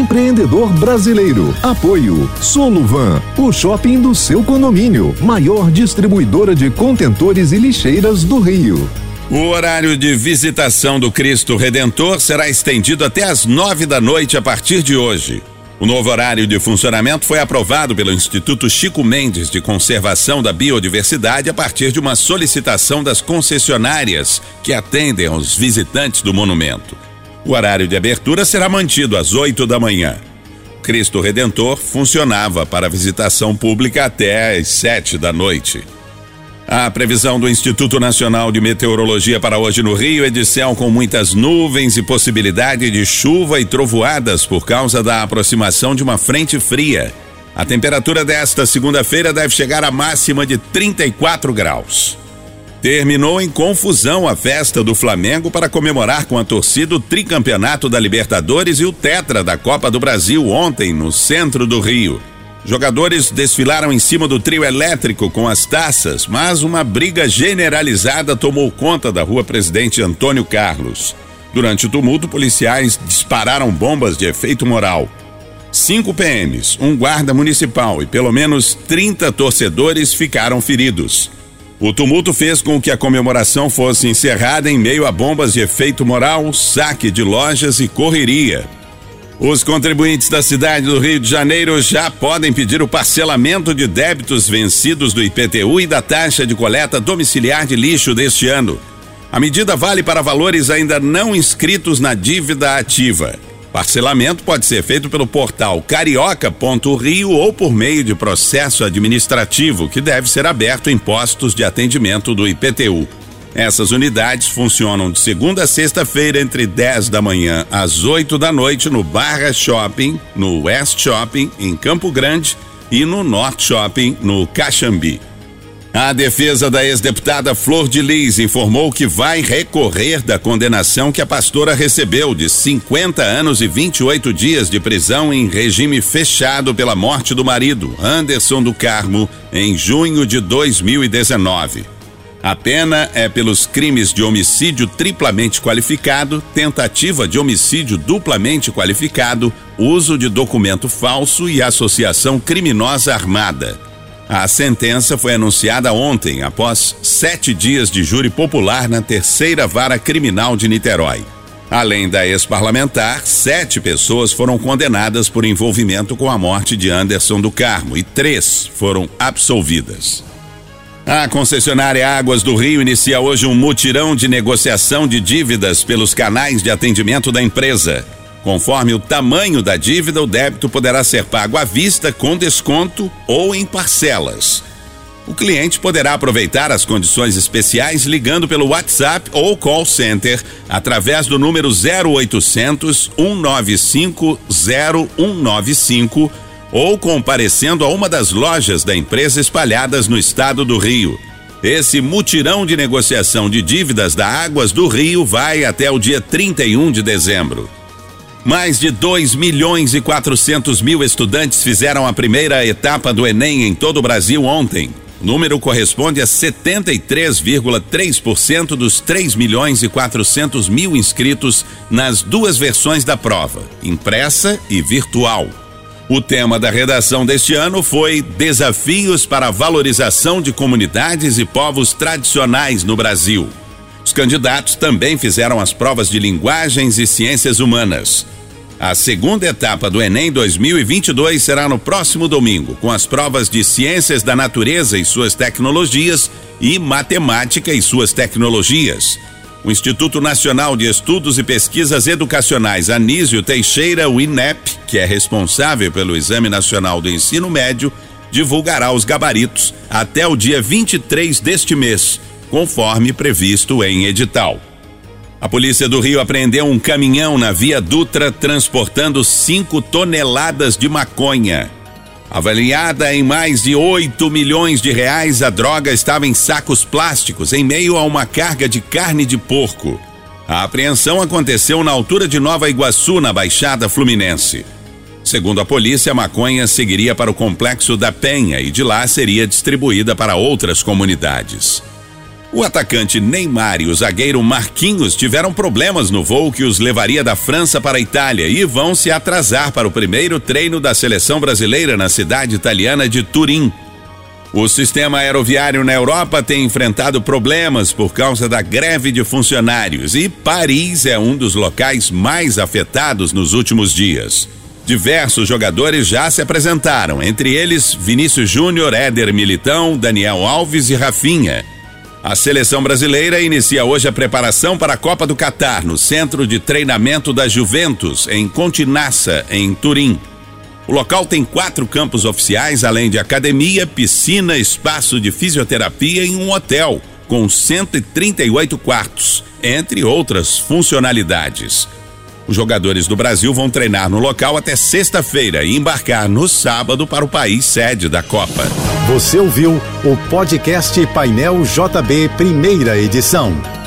empreendedor brasileiro. Apoio Soluvan, o shopping do seu condomínio, maior distribuidora de contentores e lixeiras do Rio. O horário de visitação do Cristo Redentor será estendido até às nove da noite a partir de hoje. O novo horário de funcionamento foi aprovado pelo Instituto Chico Mendes de Conservação da Biodiversidade a partir de uma solicitação das concessionárias que atendem aos visitantes do monumento. O horário de abertura será mantido às 8 da manhã. Cristo Redentor funcionava para visitação pública até às 7 da noite. A previsão do Instituto Nacional de Meteorologia para hoje no Rio é de céu com muitas nuvens e possibilidade de chuva e trovoadas por causa da aproximação de uma frente fria. A temperatura desta segunda-feira deve chegar à máxima de 34 graus. Terminou em confusão a festa do Flamengo para comemorar com a torcida o tricampeonato da Libertadores e o Tetra da Copa do Brasil ontem no centro do Rio. Jogadores desfilaram em cima do trio elétrico com as taças, mas uma briga generalizada tomou conta da rua Presidente Antônio Carlos. Durante o tumulto, policiais dispararam bombas de efeito moral. Cinco PMs, um guarda municipal e pelo menos 30 torcedores ficaram feridos. O tumulto fez com que a comemoração fosse encerrada em meio a bombas de efeito moral, saque de lojas e correria. Os contribuintes da cidade do Rio de Janeiro já podem pedir o parcelamento de débitos vencidos do IPTU e da taxa de coleta domiciliar de lixo deste ano. A medida vale para valores ainda não inscritos na dívida ativa. Parcelamento pode ser feito pelo portal carioca.rio ou por meio de processo administrativo que deve ser aberto em postos de atendimento do IPTU. Essas unidades funcionam de segunda a sexta-feira entre 10 da manhã às 8 da noite no Barra Shopping, no West Shopping em Campo Grande e no North Shopping no Caxambi. A defesa da ex-deputada Flor de Lis informou que vai recorrer da condenação que a pastora recebeu de 50 anos e 28 dias de prisão em regime fechado pela morte do marido, Anderson do Carmo, em junho de 2019. A pena é pelos crimes de homicídio triplamente qualificado, tentativa de homicídio duplamente qualificado, uso de documento falso e associação criminosa armada. A sentença foi anunciada ontem, após sete dias de júri popular na terceira vara criminal de Niterói. Além da ex-parlamentar, sete pessoas foram condenadas por envolvimento com a morte de Anderson do Carmo e três foram absolvidas. A concessionária Águas do Rio inicia hoje um mutirão de negociação de dívidas pelos canais de atendimento da empresa. Conforme o tamanho da dívida, o débito poderá ser pago à vista, com desconto ou em parcelas. O cliente poderá aproveitar as condições especiais ligando pelo WhatsApp ou call center através do número 0800 195 0195 ou comparecendo a uma das lojas da empresa espalhadas no estado do Rio. Esse mutirão de negociação de dívidas da Águas do Rio vai até o dia 31 de dezembro. Mais de 2 milhões e 400 mil estudantes fizeram a primeira etapa do Enem em todo o Brasil ontem. O número corresponde a 73,3% dos 3 milhões e 400 mil inscritos nas duas versões da prova, impressa e virtual. O tema da redação deste ano foi Desafios para a Valorização de Comunidades e Povos Tradicionais no Brasil. Os candidatos também fizeram as provas de linguagens e ciências humanas. A segunda etapa do Enem 2022 será no próximo domingo, com as provas de Ciências da Natureza e suas tecnologias e Matemática e suas tecnologias. O Instituto Nacional de Estudos e Pesquisas Educacionais Anísio Teixeira, o INEP, que é responsável pelo Exame Nacional do Ensino Médio, divulgará os gabaritos até o dia 23 deste mês conforme previsto em edital. A polícia do Rio apreendeu um caminhão na Via Dutra transportando 5 toneladas de maconha. Avaliada em mais de 8 milhões de reais, a droga estava em sacos plásticos em meio a uma carga de carne de porco. A apreensão aconteceu na altura de Nova Iguaçu, na Baixada Fluminense. Segundo a polícia, a maconha seguiria para o complexo da Penha e de lá seria distribuída para outras comunidades. O atacante Neymar e o zagueiro Marquinhos tiveram problemas no voo que os levaria da França para a Itália e vão se atrasar para o primeiro treino da seleção brasileira na cidade italiana de Turim. O sistema aeroviário na Europa tem enfrentado problemas por causa da greve de funcionários e Paris é um dos locais mais afetados nos últimos dias. Diversos jogadores já se apresentaram, entre eles Vinícius Júnior, Éder Militão, Daniel Alves e Rafinha. A seleção brasileira inicia hoje a preparação para a Copa do Catar no centro de treinamento da Juventus, em Continaça, em Turim. O local tem quatro campos oficiais, além de academia, piscina, espaço de fisioterapia e um hotel, com 138 quartos, entre outras funcionalidades. Os jogadores do Brasil vão treinar no local até sexta-feira e embarcar no sábado para o país sede da Copa. Você ouviu o podcast Painel JB, primeira edição.